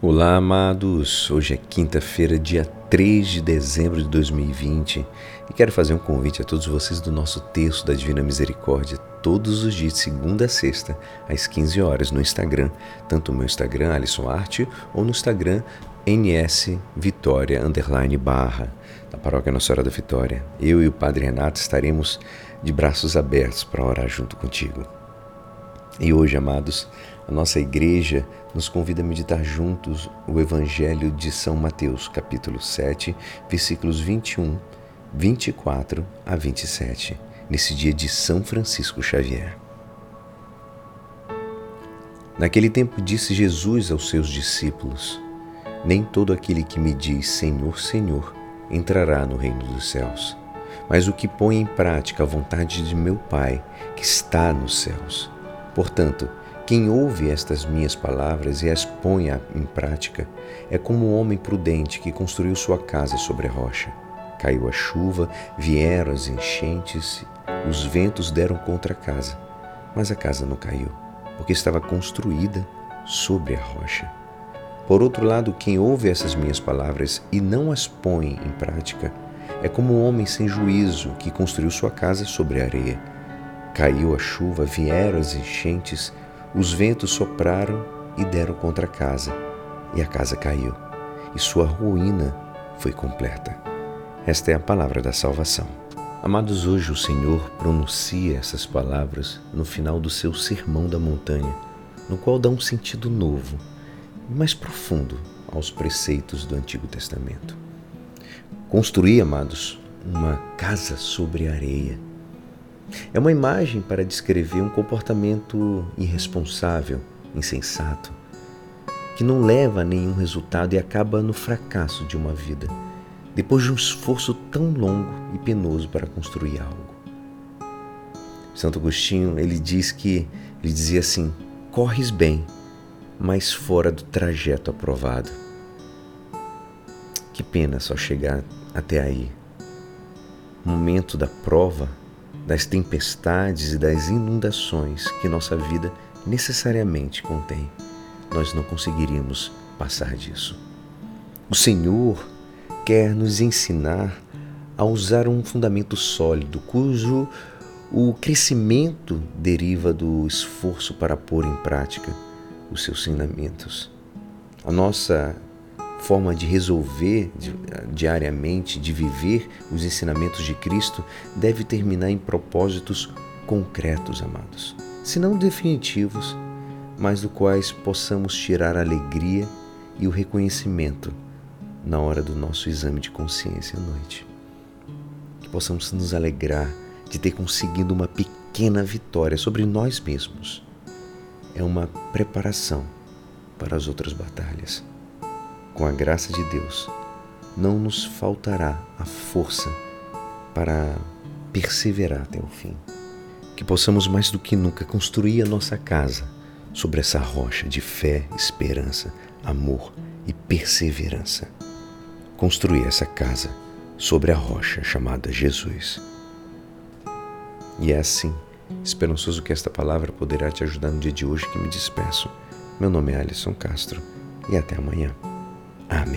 Olá, amados. Hoje é quinta-feira, dia 3 de dezembro de 2020 e quero fazer um convite a todos vocês do nosso texto da Divina Misericórdia, todos os dias, segunda a sexta, às 15 horas, no Instagram, tanto no meu Instagram, Alisson Arte, ou no Instagram, NS Vitória underline barra, da Paróquia Nossa Senhora da Vitória. Eu e o Padre Renato estaremos de braços abertos para orar junto contigo. E hoje, amados, a nossa igreja nos convida a meditar juntos o Evangelho de São Mateus, capítulo 7, versículos 21, 24 a 27, nesse dia de São Francisco Xavier. Naquele tempo disse Jesus aos seus discípulos: Nem todo aquele que me diz Senhor, Senhor entrará no reino dos céus, mas o que põe em prática a vontade de meu Pai que está nos céus. Portanto, quem ouve estas minhas palavras e as põe em prática é como um homem prudente que construiu sua casa sobre a rocha. Caiu a chuva, vieram as enchentes, os ventos deram contra a casa, mas a casa não caiu, porque estava construída sobre a rocha. Por outro lado, quem ouve essas minhas palavras e não as põe em prática é como um homem sem juízo que construiu sua casa sobre a areia. Caiu a chuva, vieram as enchentes, os ventos sopraram e deram contra a casa, e a casa caiu, e sua ruína foi completa. Esta é a palavra da salvação. Amados, hoje o Senhor pronuncia essas palavras no final do seu Sermão da Montanha, no qual dá um sentido novo e mais profundo aos preceitos do Antigo Testamento. Construir, amados, uma casa sobre areia é uma imagem para descrever um comportamento irresponsável, insensato, que não leva a nenhum resultado e acaba no fracasso de uma vida, depois de um esforço tão longo e penoso para construir algo. Santo Agostinho, ele diz que ele dizia assim: "Corres bem, mas fora do trajeto aprovado". Que pena só chegar até aí. O momento da prova das tempestades e das inundações que nossa vida necessariamente contém. Nós não conseguiríamos passar disso. O Senhor quer nos ensinar a usar um fundamento sólido, cujo o crescimento deriva do esforço para pôr em prática os seus ensinamentos. A nossa forma de resolver diariamente, de viver os ensinamentos de Cristo, deve terminar em propósitos concretos, amados, se não definitivos, mas do quais possamos tirar a alegria e o reconhecimento na hora do nosso exame de consciência à noite. Que possamos nos alegrar de ter conseguido uma pequena vitória sobre nós mesmos. É uma preparação para as outras batalhas com a graça de Deus, não nos faltará a força para perseverar até o fim. Que possamos mais do que nunca construir a nossa casa sobre essa rocha de fé, esperança, amor e perseverança. Construir essa casa sobre a rocha chamada Jesus. E é assim, esperançoso que esta palavra poderá te ajudar no dia de hoje que me despeço. Meu nome é Alisson Castro e até amanhã. Amén.